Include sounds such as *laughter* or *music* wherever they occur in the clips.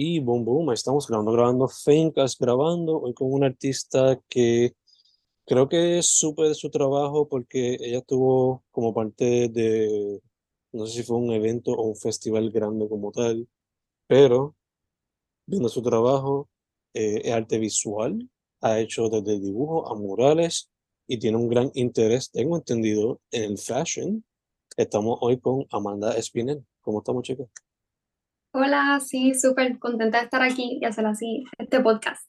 Y boom, boom, estamos grabando, grabando Fencast, grabando hoy con una artista que creo que supe de su trabajo porque ella estuvo como parte de, no sé si fue un evento o un festival grande como tal, pero viendo su trabajo, eh, es arte visual, ha hecho desde dibujo a murales y tiene un gran interés, tengo entendido, en el fashion. Estamos hoy con Amanda Espinel. ¿Cómo estamos, chicas? Hola, sí, súper contenta de estar aquí y hacer así este podcast.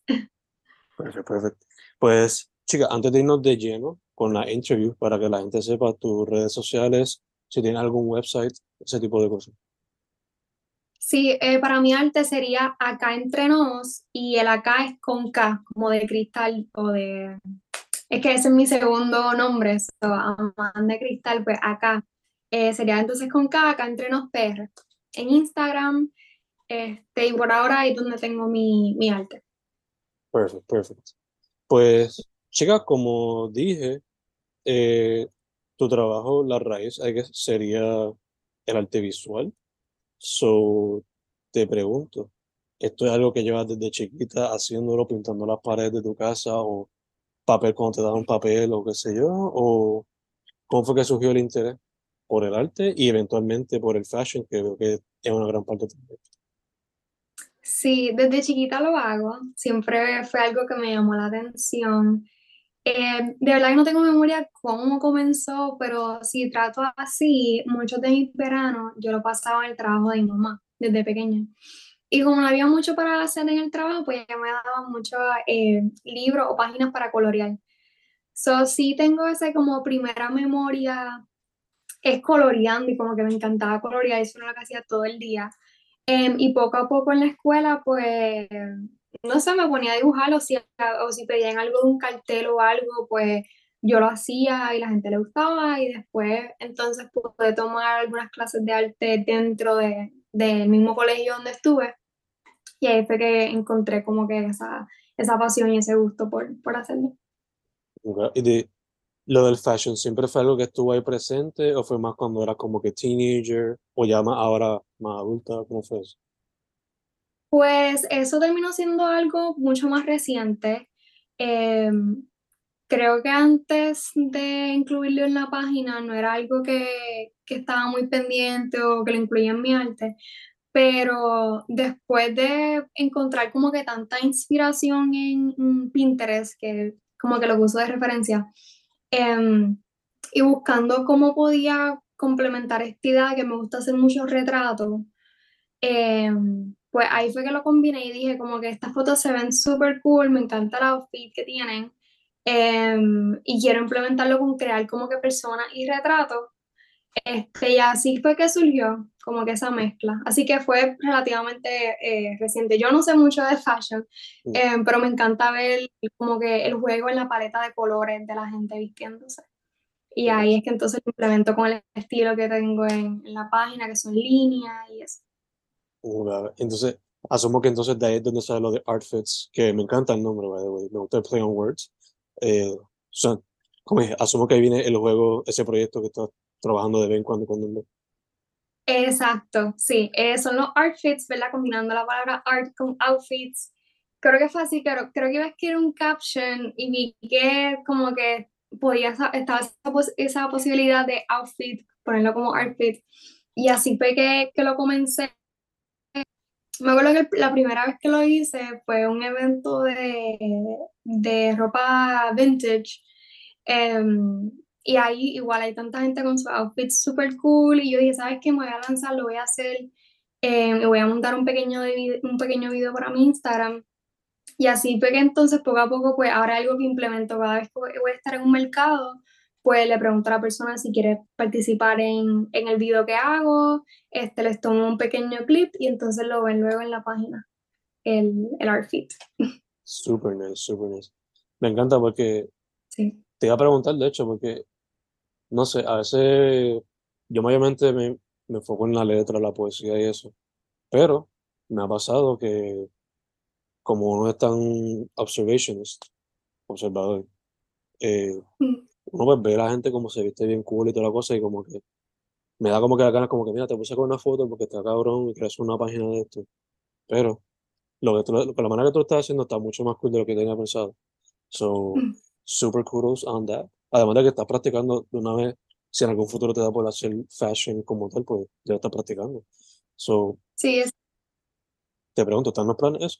Perfecto, perfecto. Pues, chica, antes de irnos de lleno con la interview, para que la gente sepa tus redes sociales, si tienes algún website, ese tipo de cosas. Sí, eh, para mí arte sería acá entre nos y el acá es con K, como de cristal o de... Es que ese es mi segundo nombre, so, Amanda Cristal, pues acá. Eh, sería entonces con K, acá entre nos PR. En Instagram, este, y por ahora es donde tengo mi, mi arte. Perfecto, perfecto. Pues, chica, como dije, eh, tu trabajo, la raíz, guess, sería el arte visual. So, te pregunto, ¿esto es algo que llevas desde chiquita haciéndolo, pintando las paredes de tu casa o papel cuando te dan un papel o qué sé yo? ¿O cómo fue que surgió el interés por el arte y eventualmente por el fashion, que veo que es una gran parte también? Sí, desde chiquita lo hago, siempre fue algo que me llamó la atención. Eh, de verdad que no tengo memoria cómo comenzó, pero si trato así, muchos de mis veranos yo lo pasaba en el trabajo de mi mamá desde pequeña. Y como no había mucho para hacer en el trabajo, pues ella me daba muchos eh, libros o páginas para colorear. So, sí tengo esa como primera memoria, es coloreando y como que me encantaba colorear, eso era lo que hacía todo el día. Em, y poco a poco en la escuela, pues, no sé, me ponía a dibujar o si, o si pedían algo de un cartel o algo, pues yo lo hacía y la gente le gustaba y después entonces pude tomar algunas clases de arte dentro de, del mismo colegio donde estuve y ahí fue que encontré como que esa, esa pasión y ese gusto por, por hacerlo. ¿Y de, lo del fashion siempre fue algo que estuvo ahí presente o fue más cuando era como que teenager o ya más ahora más adulta? ¿Cómo fue eso? Pues eso terminó siendo algo mucho más reciente. Em, creo que antes de incluirlo en la página no era algo que, que estaba muy pendiente o que lo incluía en mi arte, pero después de encontrar como que tanta inspiración en Pinterest, que como que lo uso de referencia, em, y buscando cómo podía complementar esta idea que me gusta hacer muchos retratos, em, pues ahí fue que lo combiné y dije como que estas fotos se ven súper cool, me encanta el outfit que tienen em, y quiero implementarlo con crear como que personas y retratos. Este, y así fue que surgió como que esa mezcla. Así que fue relativamente eh, reciente. Yo no sé mucho de fashion, Mm. em, pero me encanta ver como que el juego en la paleta de colores de la gente vistiéndose. Y ahí es que entonces lo implemento con el estilo que tengo en, en la página, que son líneas y eso. Una- Entonces, asumo que entonces de ahí es donde sale lo de Artfits, que me encanta el nombre, by the way, me gusta el play on words. Eh, sea, como dije, asumo que ahí viene el juego, ese proyecto que estás trabajando de vez en cuando con el Exacto, sí, eh, son los outfits, ¿verdad? Combinando la palabra art con outfits. Creo que fue así, creo, creo que iba a escribir un caption y vi que como que podía, estaba esa, pos- esa posibilidad de outfit, ponerlo como outfit. Y así fue que, que lo comencé. Me acuerdo que la primera vez que lo hice fue un evento de, de ropa vintage. em, y ahí igual hay tanta gente con sus outfits super cool. Y yo dije, ¿sabes qué? Me voy a lanzar, lo voy a hacer. em, y voy a montar un pequeño, de un pequeño video para mi Instagram. Y así que entonces poco a poco, pues ahora algo que implemento cada vez que voy a estar en un mercado, pues le pregunto a la persona si quiere participar en, en el video que hago, este, les tomo un pequeño clip y entonces lo ven luego en la página, el, el art. Super nice, super nice. Me encanta porque Sí. te iba a preguntar, de hecho, porque, no sé, a veces yo mayormente me, me enfoco en la letra, la poesía y eso, pero me ha pasado que como uno es tan observationist, observador, eh, *laughs* uno pues ve a la gente como se viste bien cool y toda la cosa y como que me da como que la ganas como que mira, te puse con una foto porque está cabrón y creas una página de esto, pero lo que tú, con la manera que tú lo estás haciendo está mucho más cool de lo que tenía pensado. So, Mm. super kudos on that. Además de que estás practicando de una vez, si en algún futuro te da por hacer fashion como tal, pues ya estás practicando. So, Sí, es- te pregunto, ¿están los planes eso?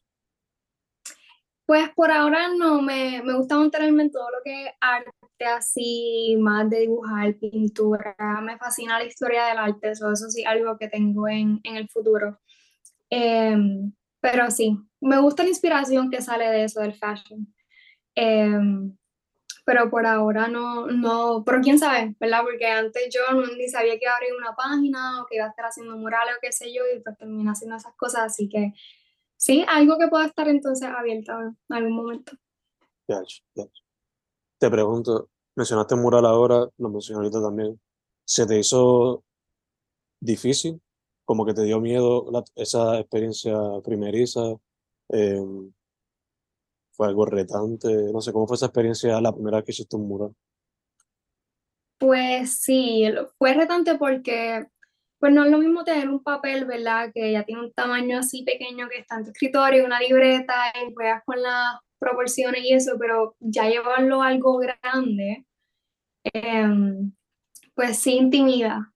pues por ahora no, me, me gusta mantenerme en todo lo que es arte así, más de dibujar, pintura, me fascina la historia del arte, eso, eso sí, algo que tengo en, en el futuro. Em, pero sí, me gusta la inspiración que sale de eso, del fashion. Em, pero por ahora no, no, pero quién sabe, ¿verdad? Porque antes yo no- ni sabía que iba a abrir una página o que iba a estar haciendo murales o qué sé yo, y pues terminé haciendo esas cosas, así que sí, algo que pueda estar entonces abierto en algún momento. Gotcha, gotcha. Te pregunto, mencionaste mural ahora, lo mencioné ahorita también. ¿Se te hizo difícil? Como que te dio miedo la- esa experiencia primeriza. Eh, fue algo retante. No sé, ¿cómo fue esa experiencia la primera vez que hiciste un mural? Pues sí, fue retante porque pues no es lo mismo tener un papel, ¿verdad? Que ya tiene un tamaño así pequeño que está en tu escritorio, una libreta, y juegas con las proporciones y eso, pero ya llevarlo a algo grande, em, pues sí intimida.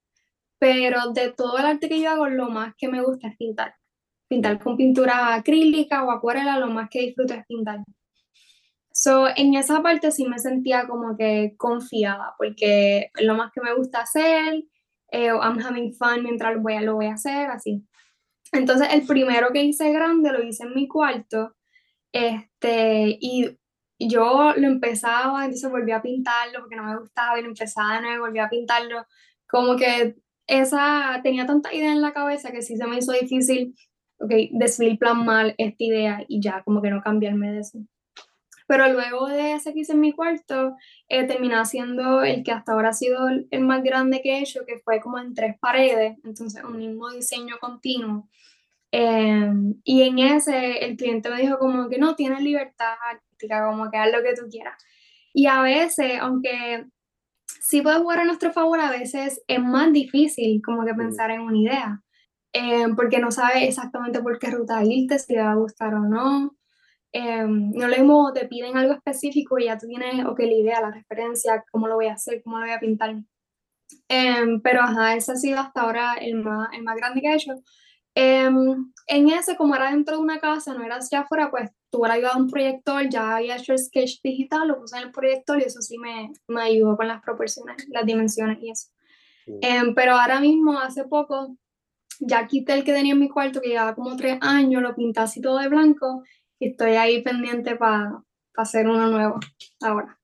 Pero de todo el arte que yo hago, lo más que me gusta es pintar. Pintar con pintura acrílica o acuarela, lo más que disfruto es pintar. So, en esa parte sí me sentía como que confiada, porque es lo más que me gusta hacer, eh, I'm having fun mientras lo voy a, lo voy a hacer, así. Entonces, el primero que hice grande lo hice en mi cuarto, este, y yo lo empezaba, entonces volví a pintarlo porque no me gustaba, y lo empezaba de nuevo, volví a pintarlo, como que esa, tenía tanta idea en la cabeza que sí se me hizo difícil, ok, decidir plasmar esta idea y ya, como que no cambiarme de eso. Pero luego de ese que hice en mi cuarto, eh, terminé haciendo el que hasta ahora ha sido el, el más grande que he hecho, que fue como en tres paredes, entonces un mismo diseño continuo. Eh, y en ese el cliente me dijo como que no, tienes libertad artística, como que haz lo que tú quieras. Y a veces, aunque sí puede jugar a nuestro favor, a veces es más difícil como que pensar en una idea, eh, porque no sabes exactamente por qué ruta irte, si te va a gustar o no. Eh, no lo mismo te piden algo específico y ya tú tienes, ok, la idea, la referencia, cómo lo voy a hacer, cómo lo voy a pintar. Eh, pero ajá, ese ha sido hasta ahora el más, el más grande que he hecho. Eh, en ese, como era dentro de una casa, no era hacia afuera, pues tuve la ayuda de un proyector, ya había hecho el sketch digital, lo puse en el proyector y eso sí me, me ayudó con las proporciones, las dimensiones y eso. Mm. Eh, pero ahora mismo, hace poco, ya quité el que tenía en mi cuarto, que llevaba como tres años, lo pinté así todo de blanco y estoy ahí pendiente para hacer uno nuevo ahora.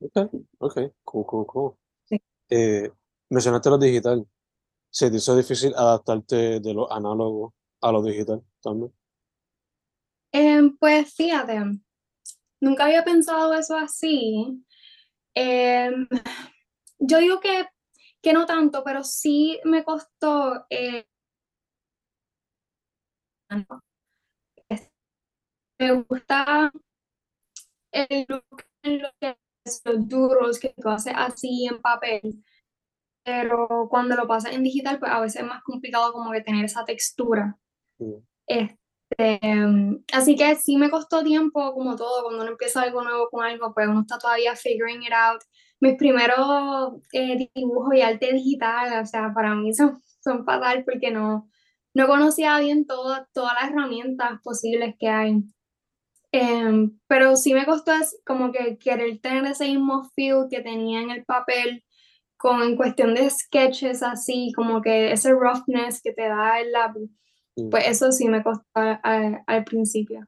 Ok, ok, cool, cool, cool. Sí. Eh, mencionaste lo digital. ¿Se te hizo difícil adaptarte de lo análogo a lo digital también? Eh, pues fíjate, nunca había pensado eso así. Eh, yo digo que, que no tanto, pero sí me costó. eh, me gusta el look en lo que es los duros que tú haces así en papel, pero cuando lo pasas en digital, pues a veces es más complicado como que tener esa textura. Mm. Este, así que sí me costó tiempo, como todo, cuando uno empieza algo nuevo con algo, pues uno está todavía figuring it out. Mis primeros eh, dibujos y arte digital, o sea, para mí son, son fatal porque no, no conocía bien todas todas las herramientas posibles que hay. Em, pero sí me costó es como que querer tener ese mismo feel que tenía en el papel, con en cuestión de sketches así, como que ese roughness que te da el lápiz, Mm. pues eso sí me costó a- a- al principio.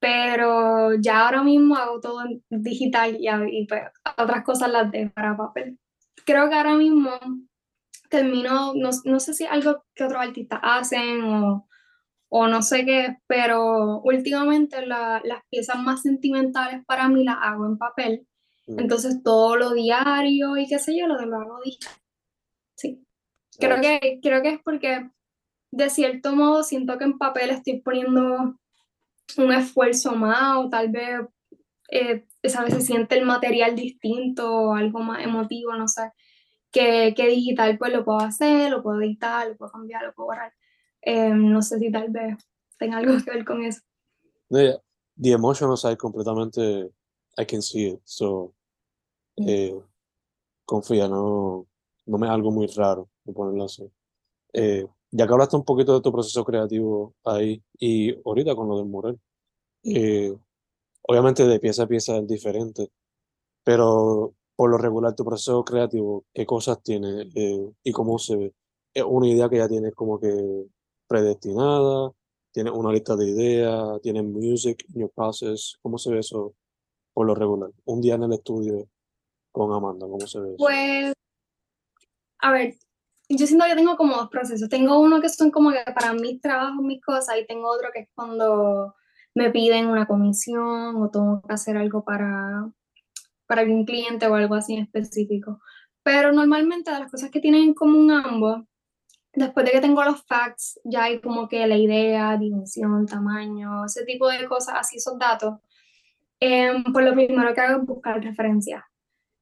Pero ya ahora mismo hago todo en digital y, y pues otras cosas las dejo para papel. Creo que ahora mismo termino, no, no sé si es algo que otros artistas hacen o, o no sé qué, pero últimamente la- las piezas más sentimentales para mí las hago en papel. Mm. Entonces todo lo diario y qué sé yo, lo, lo hago digital. Sí. Creo que, creo que es porque de cierto modo siento que en papel estoy poniendo un esfuerzo más o tal vez eh, esa vez se siente el material distinto, algo más emotivo, no sé, que, que digital pues lo puedo hacer, lo puedo editar, lo puedo cambiar, lo puedo borrar. Eh, no sé si tal vez tenga algo que ver con eso. the, the emotional side completamente, I can see it. So, eh, confía, no, no me es algo muy raro, de ponerlo así. Eh, ya que hablaste un poquito de tu proceso creativo ahí y ahorita con lo del mural, eh, obviamente de pieza a pieza es diferente, pero por lo regular tu proceso creativo, ¿qué cosas tiene eh, y cómo se ve? ¿Es una idea que ya tienes como que predestinada? ¿Tienes una lista de ideas? ¿Tienes music your process? ¿Cómo se ve eso por lo regular? Un día en el estudio con Amanda, ¿cómo se ve eso? Pues, a ver, yo siento que tengo como dos procesos. Tengo uno que son como que para mis trabajos, mis cosas, y tengo otro que es cuando me piden una comisión o tengo que hacer algo para, para algún cliente o algo así específico. Pero normalmente de las cosas que tienen en común ambos, después de que tengo los facts, ya hay como que la idea, dimensión, tamaño, ese tipo de cosas, así esos datos. Eh, pues lo primero que hago es buscar referencias.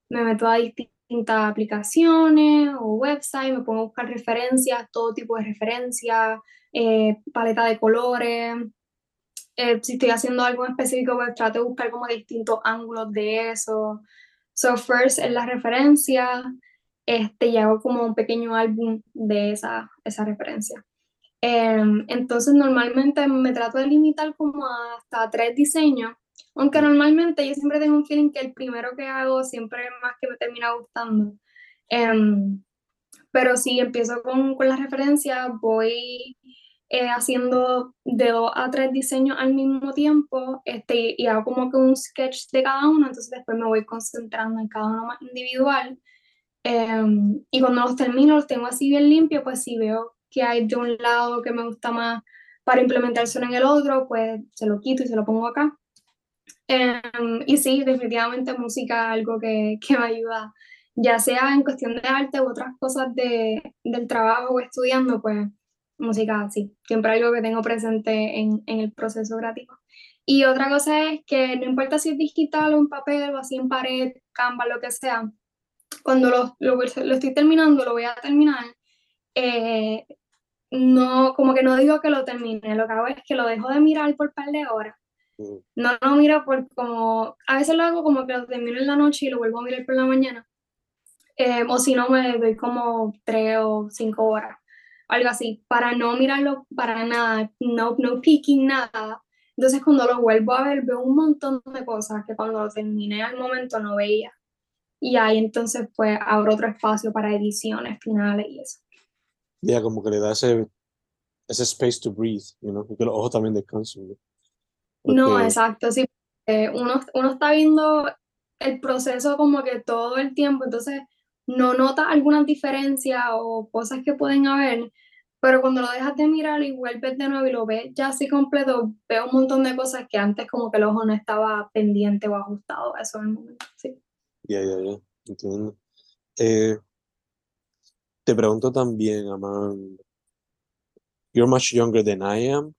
Me meto a distintas aplicaciones o websites, me pongo a buscar referencias, todo tipo de referencias, eh, paleta de colores. Eh, si estoy haciendo algo específico, pues trato de buscar como distintos ángulos de eso. So first es la referencia, este, y hago como un pequeño álbum de esa, esa referencia. Em, entonces normalmente me trato de limitar como hasta tres diseños, aunque normalmente yo siempre tengo un feeling que el primero que hago siempre es más que me termina gustando. Em, pero si empiezo con, con la referencia, voy eh, haciendo de dos a tres diseños al mismo tiempo este, y hago como que un sketch de cada uno, entonces después me voy concentrando en cada uno más individual. Em, y cuando los termino, los tengo así bien limpios, pues si veo que hay de un lado que me gusta más para implementarse en el otro, pues se lo quito y se lo pongo acá. Em, y sí, definitivamente música algo que, que, me ayuda, ya sea en cuestión de arte u otras cosas de, del trabajo o estudiando, pues música sí, siempre algo que tengo presente en, en, el proceso creativo. Y otra cosa es que no importa si es digital o en papel o así en pared, Canva, lo que sea, cuando lo, lo, lo estoy terminando, lo voy a terminar, eh, no, como que no digo que lo termine, lo que hago es que lo dejo de mirar por un par de horas no lo miro por como, a veces lo hago como que lo termino en la noche y lo vuelvo a mirar por la mañana. Eh, o si no, me doy como tres o cinco horas, algo así, para no mirarlo para nada, no, no peeking nada. Entonces cuando lo vuelvo a ver veo un montón de cosas que cuando lo terminé al momento no veía. Y ahí entonces pues abro otro espacio para ediciones finales y eso. Ya, como que le da ese, ese space to breathe, you know? porque los ojos también descansan. ¿no? No, exacto, sí. uno, uno está viendo el proceso como que todo el tiempo, entonces no nota algunas diferencias o cosas que pueden haber, pero cuando lo dejas de mirar y vuelves de nuevo y lo ves ya así completo, veo un montón de cosas que antes como que el ojo no estaba pendiente o ajustado a eso en el momento, sí. Ya, ya, ya, entiendo. Eh, te pregunto también, Amanda, you're much younger than I am.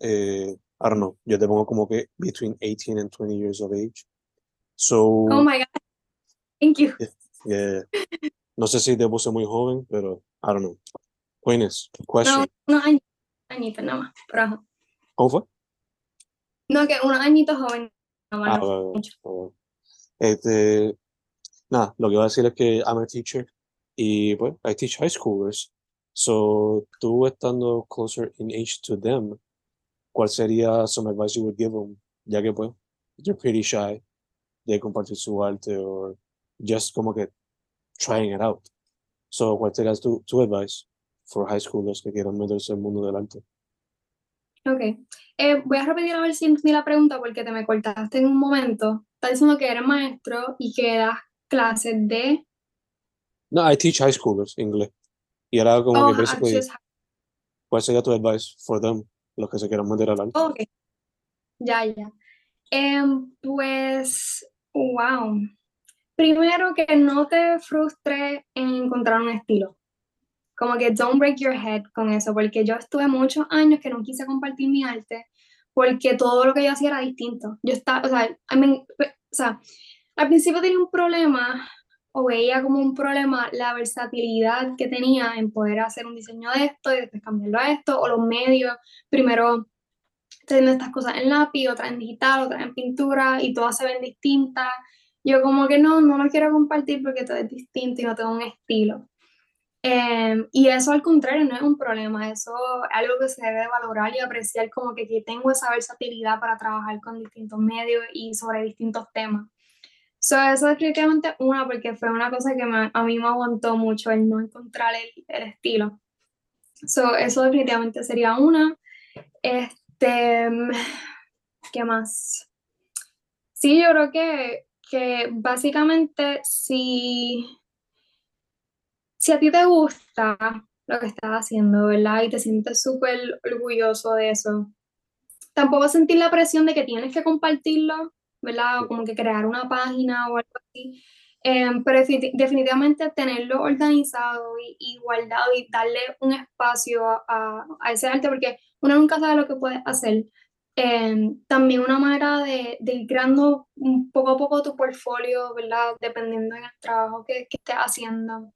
Eh, I don't know, yo te pongo como que between 18 and 20 years of age. So, oh my God. Thank you. Yeah, No sé si te puse muy joven, pero I don't know. Queenes, question. No, unos añitos nada más, pero ¿Cómo fue? No, que unos añitos joven. No, ah, no, mucho. Este, nada, lo que voy a decir es que I'm a teacher y pues I teach high schoolers. So, tú estando closer in age to them, ¿cuál sería some advice you would give them? Ya que pues, you're pretty shy de compartir su arte o just como que trying it out. So, ¿cuál sería tu, tu advice for high schoolers que quieran meterse en el mundo del arte? Ok. Eh, voy a repetir a ver si entendí la pregunta porque te me cortaste en un momento. Estás diciendo que eres maestro y que das clases de... No, I teach high schoolers inglés. Y era como Oh, que basically, access- ¿cuál sería tu advice for them? Los que se quieran meter al arte. Ok. Ya, ya. Em, pues, wow. Primero que no te frustres en encontrar un estilo. Como que don't break your head con eso, porque yo estuve muchos años que no quise compartir mi arte, porque todo lo que yo hacía era distinto. Yo estaba, o sea, I mean, o sea, al principio tenía un problema, o veía como un problema la versatilidad que tenía en poder hacer un diseño de esto y después cambiarlo a esto, o los medios, primero haciendo estas cosas en lápiz, otras en digital, otras en pintura y todas se ven distintas. Yo como que no, no lo quiero compartir porque todo es distinto y no tengo un estilo. Em, y eso al contrario no es un problema, eso es algo que se debe valorar y apreciar como que, que tengo esa versatilidad para trabajar con distintos medios y sobre distintos temas. So, eso definitivamente una, porque fue una cosa que a mí me aguantó mucho el no encontrar el, estilo. So, eso definitivamente sería una. Este, ¿qué más? Sí, yo creo que, que básicamente si si a ti te gusta lo que estás haciendo, ¿verdad? Y te sientes súper orgulloso de eso, tampoco sentir la presión de que tienes que compartirlo, ¿verdad? O como que crear una página o algo así. Em, pero definitivamente tenerlo organizado y, guardado y darle un espacio a, a, ese arte, porque uno nunca sabe lo que puedes hacer. Em, también una manera de, de, ir creando poco a poco tu portfolio, ¿verdad? Dependiendo del trabajo que, que estés haciendo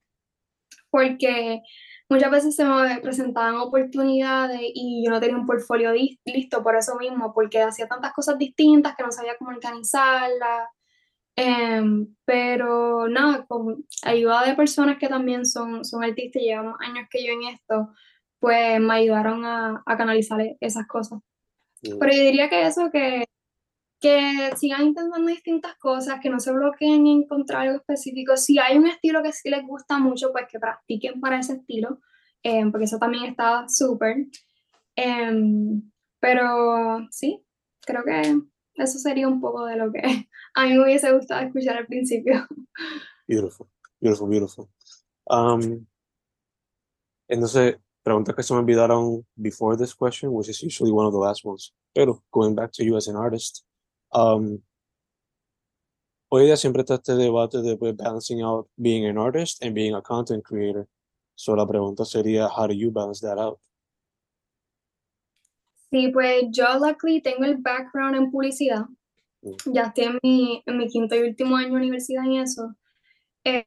porque muchas veces se me presentaban oportunidades y yo no tenía un portfolio listo por eso mismo, porque hacía tantas cosas distintas que no sabía cómo organizarlas. Em, pero nada, con ayuda de personas que también son, son artistas y llevan años que yo en esto, pues me ayudaron a, a canalizar esas cosas. Pero yo diría que eso, que que sigan intentando distintas cosas, que no se bloqueen en encontrar algo específico. Si hay un estilo que sí les gusta mucho, pues que practiquen para ese estilo, eh, porque eso también está súper. Em, pero sí, creo que eso sería un poco de lo que *laughs* a mí me hubiese gustado escuchar al principio. Beautiful, beautiful, beautiful. Um, entonces, preguntas que se me olvidaron before this question, which is usually one of the last ones. Pero, going back to you as an artist, Um, hoy día siempre está este debate de pues, balancing out being an artist and being a content creator. So la pregunta sería, how do you balance that out? Sí, pues yo luckily tengo el background en publicidad. Mm. Ya estoy en mi, en mi quinto y último año de universidad en eso. Eh,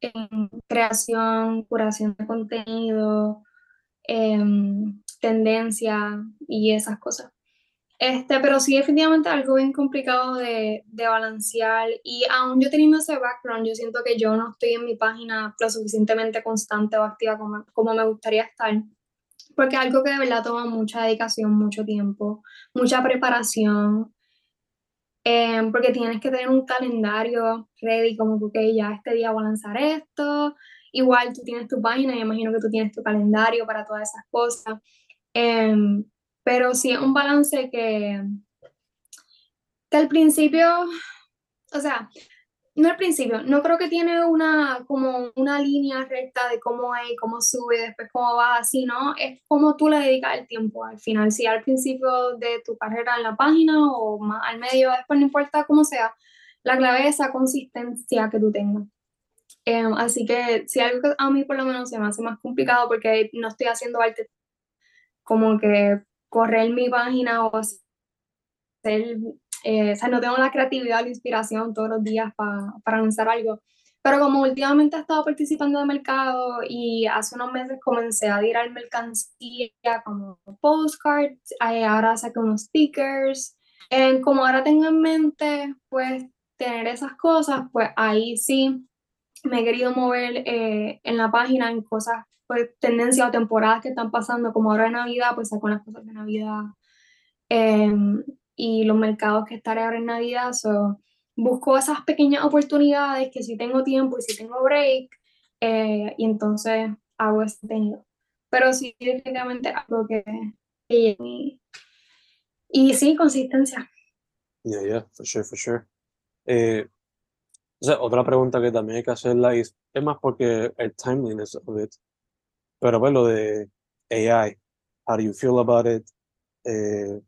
en, creación, curación de contenido, Em, tendencia y esas cosas. Este, pero sí, definitivamente algo bien complicado de, de, balancear. Y aún yo teniendo ese background, yo siento que yo no estoy en mi página lo suficientemente constante o activa como, como me gustaría estar. Porque es algo que de verdad toma mucha dedicación, mucho tiempo, mucha preparación. Em, porque tienes que tener un calendario ready, como que ya este día voy a lanzar esto, Igual tú tienes tu página, y imagino que tú tienes tu calendario para todas esas cosas. Em, pero sí es un balance que, que al principio, o sea, no al principio, no creo que tiene una como una línea recta de cómo es, cómo sube, después cómo va, así, ¿no? Es como tú le dedicas el tiempo al final, si al principio de tu carrera en la página o al medio, después no importa cómo sea, la clave es esa consistencia que tú tengas. Em, así que si algo que a mí por lo menos se me hace más complicado porque no estoy haciendo arte como que correr mi página o hacer, eh, o sea, no tengo la creatividad la inspiración todos los días para lanzar algo. Pero como últimamente he estado participando de mercado y hace unos meses comencé a tirar mercancía como postcards, eh, ahora saqué unos stickers. como ahora tengo en mente, pues, tener esas cosas, pues ahí sí me he querido mover eh, en la página en cosas, pues tendencias o temporadas que están pasando, como ahora de Navidad, pues saco las cosas de Navidad em, y los mercados que estaré ahora en Navidad. So, busco esas pequeñas oportunidades que si tengo tiempo y si tengo break, eh, y entonces hago ese contenido. Pero sí, definitivamente algo que... Y, y sí, consistencia. Yeah, yeah, for sure, for sure. Eh, otra pregunta que también hay que hacerla es, es más porque el timeliness of it, pero pues lo de AI, how do you feel about it? Eh,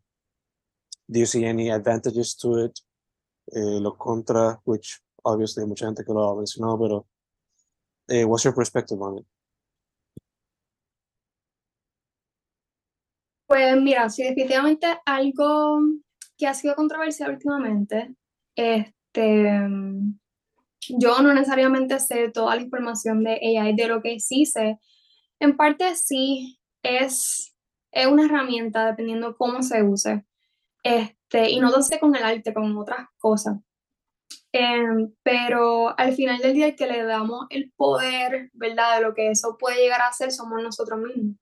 do you see any advantages to it? Eh, los contras, which obviously mucha gente que lo ha mencionado, pero eh, what's your perspective on it? Pues mira, sí, definitivamente algo que ha sido controversial últimamente, este, yo no necesariamente sé toda la información de AI, de lo que sí sé En parte sí, es, es una herramienta dependiendo cómo se use. Este, y no lo sé con el arte, con otras cosas. Em, pero al final del día el que le damos el poder, ¿verdad? De lo que eso puede llegar a ser somos nosotros mismos.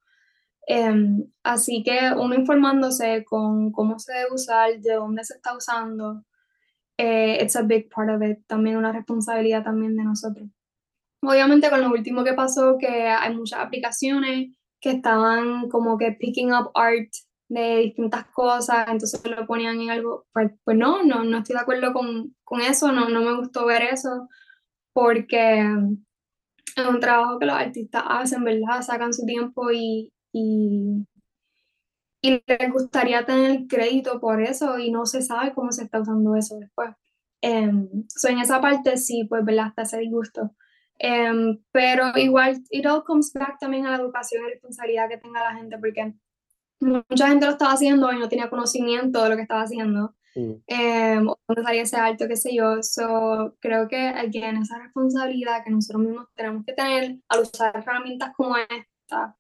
Em, así que uno informándose con cómo se debe usar, de dónde se está usando, eh, it's a big part of it, también una responsabilidad también de nosotros. Obviamente con lo último que pasó, que hay muchas aplicaciones que estaban como que picking up art de distintas cosas, entonces lo ponían en algo, pues, pues no, no, no estoy de acuerdo con, con eso, no, no me gustó ver eso, porque es un trabajo que los artistas hacen, ¿verdad? Sacan su tiempo y, y, y les gustaría tener crédito por eso y no se sabe cómo se está usando eso después. Um, en esa parte sí, pues, ¿verdad? Hasta ese disgusto. Em, pero igual, it all comes back también a la educación y responsabilidad que tenga la gente, porque mucha gente lo estaba haciendo y no tenía conocimiento de lo que estaba haciendo. Mm. Eh, o dónde salía ese alto, qué sé yo. So, creo que, again, esa responsabilidad que nosotros mismos tenemos que tener al usar herramientas como esta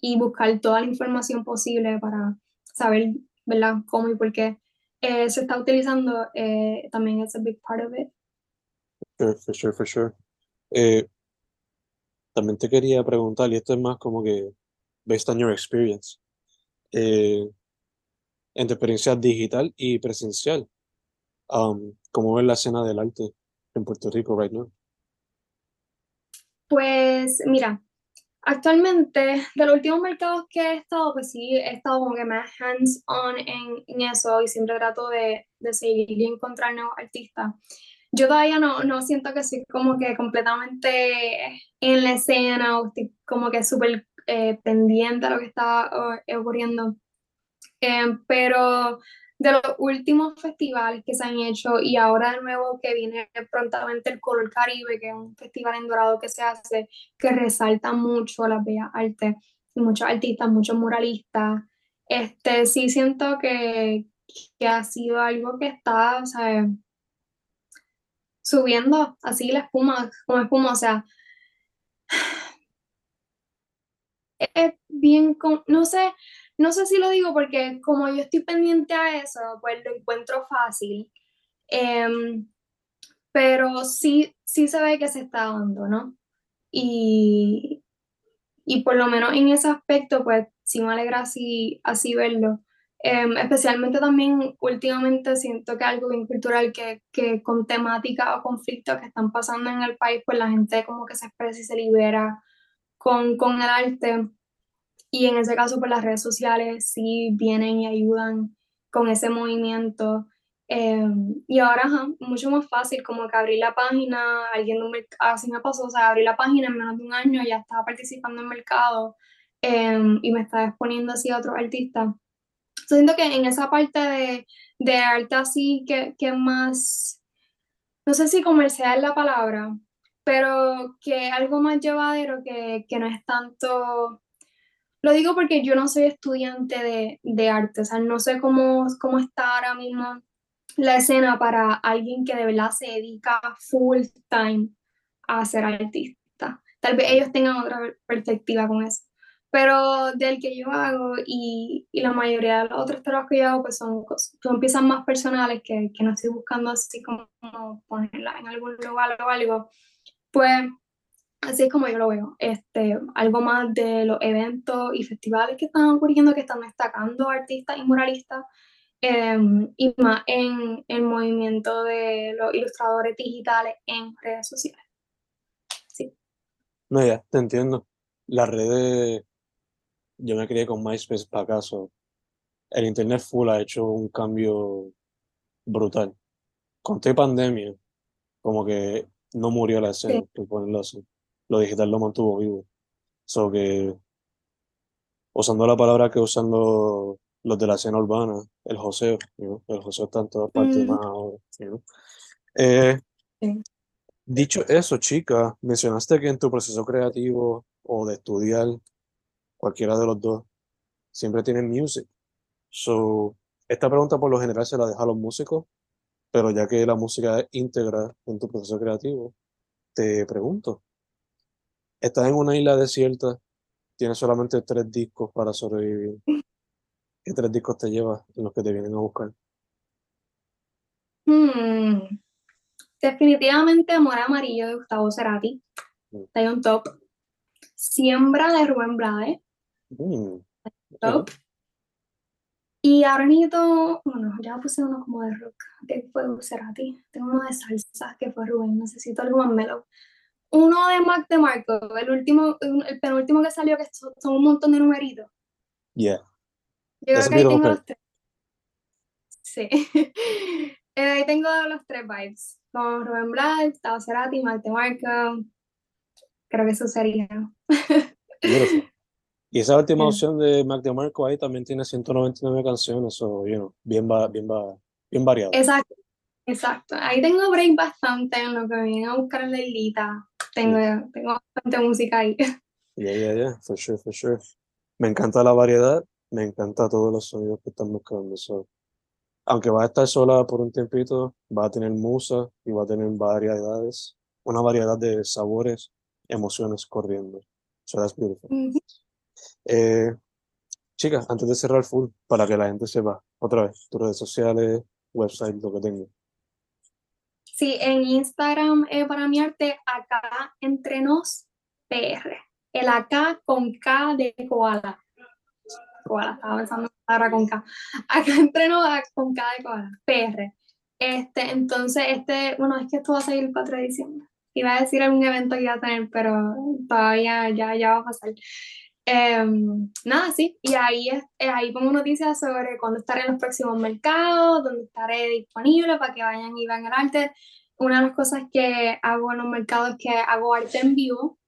y buscar toda la información posible para saber, ¿verdad?, cómo y por qué eh, se está utilizando, eh, también es a big part of it. For sure, for sure, for sure. Eh, también te quería preguntar, y esto es más como que based on your experience, eh, en tu experiencia digital y presencial, um, ¿cómo ves la escena del arte en Puerto Rico right now? Pues mira, actualmente de los últimos mercados que he estado, pues sí, he estado como que más hands-on en, en, eso y siempre trato de, de seguir y encontrar nuevos artistas yo todavía no, no siento que soy como que completamente en la escena o estoy como que súper eh, pendiente a lo que está ocurriendo. Em, pero de los últimos festivales que se han hecho y ahora de nuevo que viene prontamente el Color Caribe, que es un festival en Dorado que se hace, que resalta mucho las bellas artes, muchos artistas, muchos muralistas. Este, sí siento que, que ha sido algo que está, ¿sabes? subiendo así la espuma, como espuma, o sea, es bien, no sé, no sé si lo digo porque como yo estoy pendiente a eso, pues lo encuentro fácil, em, pero sí, sí se ve que se está dando, ¿no? Y, y por lo menos en ese aspecto, pues sí me alegra así, así verlo. Em, especialmente también últimamente siento que algo bien cultural que, que con temática o conflictos que están pasando en el país, pues la gente como que se expresa y se libera con, con el arte. Y en ese caso, pues las redes sociales sí vienen y ayudan con ese movimiento. Em, y ahora, ajá, mucho más fácil, como que abrir la página, alguien así me pasó, o sea, abrí la página en menos de un año, ya estaba participando en mercado em, y me estaba exponiendo así a otros artistas siento que en esa parte de, de arte así que, que más, no sé si comercial es la palabra, pero que algo más llevadero que, que no es tanto... Lo digo porque yo no soy estudiante de, de arte, o sea, no sé cómo, cómo está ahora mismo la escena para alguien que de verdad se dedica full time a ser artista. Tal vez ellos tengan otra perspectiva con eso pero del que yo hago y, y, la mayoría de los otros trabajos que yo hago pues son, son piezas más personales que, que, no estoy buscando así como ponerla en algún lugar o algo, pues así es como yo lo veo, este, algo más de los eventos y festivales que están ocurriendo, que están destacando artistas y muralistas, em, y más en el movimiento de los ilustradores digitales en redes sociales. Sí. No, ya, te entiendo. Las redes yo me crié con MySpace para acaso. El Internet full ha hecho un cambio brutal. Con esta pandemia, como que no murió la escena, por ponerlo así. Lo digital lo mantuvo vivo. So que, usando la palabra que usan los, de la escena urbana, el joseo, el joseo está en todas partes mm. más ahora. Eh, dicho eso, chica, mencionaste que en tu proceso creativo o de estudiar cualquiera de los dos, siempre tienen music. So, esta pregunta por lo general se la deja a los músicos, pero ya que la música es íntegra en tu proceso creativo, te pregunto, estás en una isla desierta tienes solamente tres discos para sobrevivir, ¿qué tres discos te llevas en los que te vienen a buscar? Hmm, Definitivamente Amor Amarillo de Gustavo Cerati. Mm. Está un top. Siembra de Rubén Blades. Mm, Top. Y ahora necesito, bueno, ya puse uno como de rock, que fue Cerati. Tengo uno de salsa, que fue Rubén. Necesito algo más mellow. Uno de Mac de Marco, el último, el penúltimo que salió, que son son un montón de numeritos. Yeah. Yo creo Ese que ahí tengo los tres. Sí. *laughs* Eh, ahí tengo los tres vibes. Con Rubén Blades, Gustavo Cerati, Mac de Marco. Creo que eso sería. *laughs* Y esa última Yeah. opción de Mac DeMarco ahí también tiene 199 canciones, so, you know, bien, va- bien, va- bien variado. Exacto, exacto. Ahí tengo break bastante en lo que me vienen a buscar la islita. Tengo, tengo bastante música ahí. *laughs* Yeah, yeah, yeah, for sure, for sure. Me encanta la variedad, me encanta todos los sonidos que están mezclando. So. Aunque va a estar sola por un tiempito, va a tener musa y va a tener variedades, una variedad de sabores, emociones corriendo. So that's beautiful. Eh, chicas, antes de cerrar full, para que la gente sepa, otra vez, tus redes sociales, website, lo que tengo. Sí, en Instagram eh, para mi arte, acá entre nos PR. El acá con K de koala. Koala, estaba pensando palabra con K. Acá entre nos con K de koala. PR. Este, entonces, este, bueno, es que esto va a salir el 4 de diciembre. Iba a decir algún evento que iba a tener, pero todavía ya, ya va a pasar. Em, nada, sí, y ahí, es- eh, ahí pongo noticias sobre cuándo estaré en los próximos mercados, dónde estaré disponible para que vayan y vean el arte. Una de las cosas que hago en los mercados es que hago arte en vivo,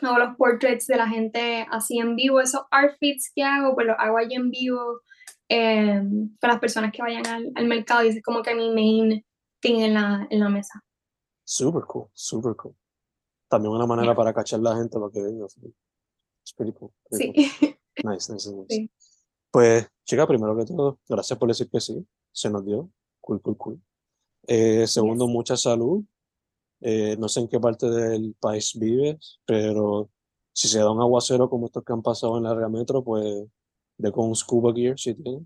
hago los portraits de la gente así en vivo, esos outfits que hago, pues los hago allí en vivo em, con las personas que vayan al, al mercado y ese es como que mi main thing en la, en la mesa. Super cool, super cool. También una manera Yeah. para cachar la gente para que venga. Es pretty cool, pretty Sí, cool. *laughs* Nice, nice, nice. Sí. Pues, chica, primero que todo, gracias por decir que sí. Se nos dio. Cool, cool, cool. Eh, segundo, mucha salud. Eh, no sé en qué parte del país vives, pero si se da un aguacero como estos que han pasado en la área metro, pues ve con un scuba gear si tienes,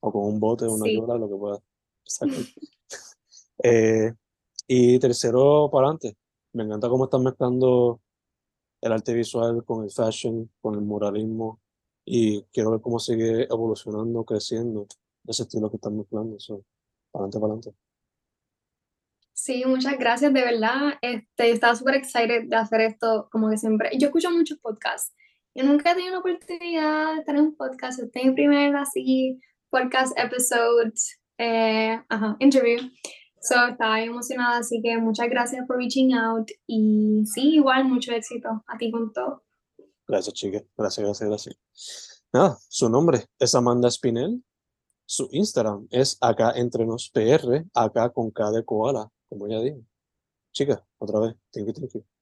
o con un bote, una Sí. yola, lo que sacar. *laughs* Eh, y tercero, para adelante. Me encanta cómo están mezclando el arte visual con el fashion, con el muralismo, y quiero ver cómo sigue evolucionando, creciendo ese estilo que están mezclando. So, para adelante, para adelante. Sí, muchas gracias, de verdad. Este, estaba súper excited de hacer esto, como que siempre. Yo escucho muchos podcasts. Yo nunca he tenido la oportunidad de estar en un podcast. Este es mi primer así podcast episode, eh, ajá, interview. So, estaba emocionada, así que muchas gracias por reaching out. Y sí, igual, mucho éxito a ti con todo. Gracias, chica. Gracias, gracias, gracias. Nada, su nombre es Amanda Spinell. Su Instagram es acá entre nos PR, acá con K de koala, como ya dije. Chica, otra vez, thank you.